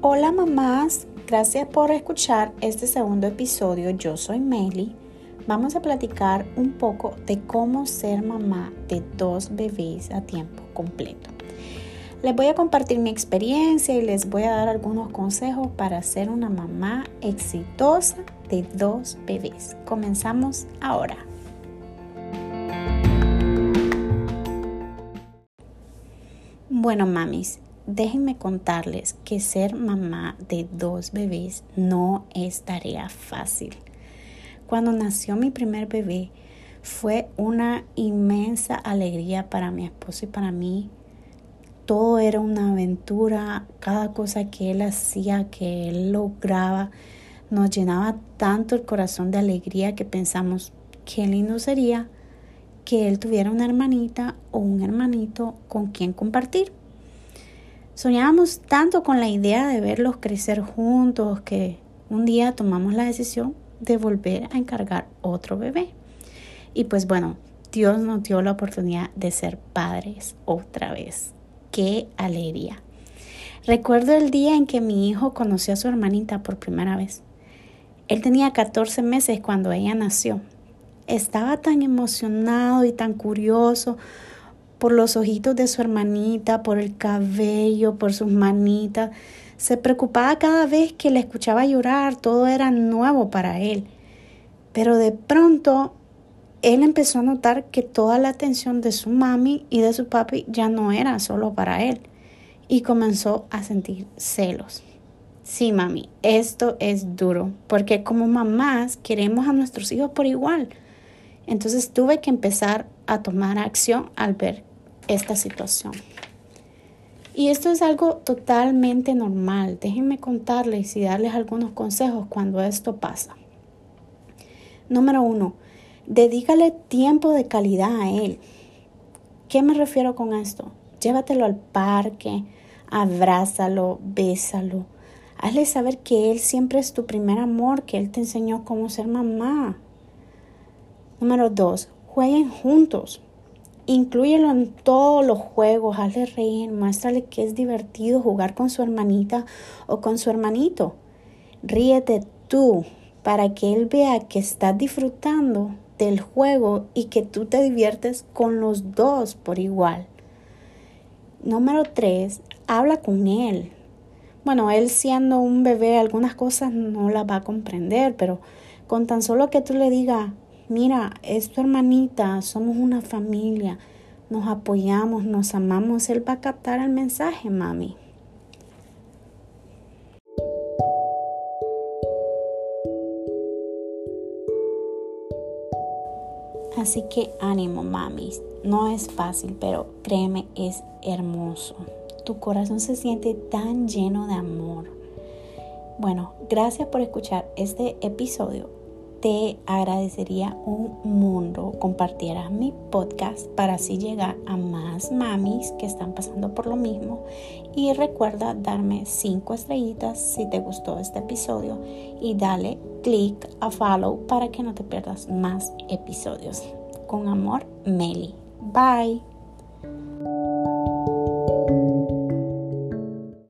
Hola mamás, gracias por escuchar este segundo episodio. Yo soy Meli. Vamos a platicar un poco de cómo ser mamá de dos bebés a tiempo completo. Les voy a compartir mi experiencia y les voy a dar algunos consejos para ser una mamá exitosa de dos bebés. Comenzamos ahora. Bueno, mamis, déjenme contarles que ser mamá de dos bebés no es tarea fácil. Cuando nació mi primer bebé fue una inmensa alegría para mi esposo y para mí. Todo era una aventura, cada cosa que él hacía, que él lograba, nos llenaba tanto el corazón de alegría que pensamos qué lindo sería que él tuviera una hermanita o un hermanito con quien compartir. Soñábamos tanto con la idea de verlos crecer juntos que un día tomamos la decisión de volver a encargar otro bebé. Y pues bueno, Dios nos dio la oportunidad de ser padres otra vez. ¡Qué alegría! Recuerdo el día en que mi hijo conoció a su hermanita por primera vez. Él tenía 14 meses cuando ella nació. Estaba tan emocionado y tan curioso por los ojitos de su hermanita, por el cabello, por sus manitas. Se preocupaba cada vez que le escuchaba llorar, todo era nuevo para él. Pero de pronto él empezó a notar que toda la atención de su mami y de su papi ya no era solo para él y comenzó a sentir celos. Sí, mami, esto es duro, porque como mamás queremos a nuestros hijos por igual. Entonces tuve que empezar a tomar acción al ver esta situación. Y esto es algo totalmente normal. Déjenme contarles y darles algunos consejos cuando esto pasa. Número uno, dedícale tiempo de calidad a él. ¿Qué me refiero con esto? Llévatelo al parque, abrázalo, bésalo. Hazle saber que él siempre es tu primer amor, que él te enseñó cómo ser mamá. Número dos, jueguen juntos. Inclúyelo en todos los juegos, hazle reír, muéstrale que es divertido jugar con su hermanita o con su hermanito. Ríete tú para que él vea que estás disfrutando del juego y que tú te diviertes con los dos por igual. Número tres, habla con él. Bueno, él siendo un bebé, algunas cosas no las va a comprender, pero con tan solo que tú le digas, mira, es tu hermanita, somos una familia, nos apoyamos, nos amamos, Él va a captar el mensaje, mami. Así que ánimo, mamis. No es fácil, pero créeme, es hermoso. Tu corazón se siente tan lleno de amor. Bueno, gracias por escuchar este episodio te agradecería un mundo compartieras mi podcast para así llegar a más mamis que están pasando por lo mismo y recuerda darme 5 estrellitas si te gustó este episodio y dale click a follow para que no te pierdas más episodios. Con amor, Meli. Bye.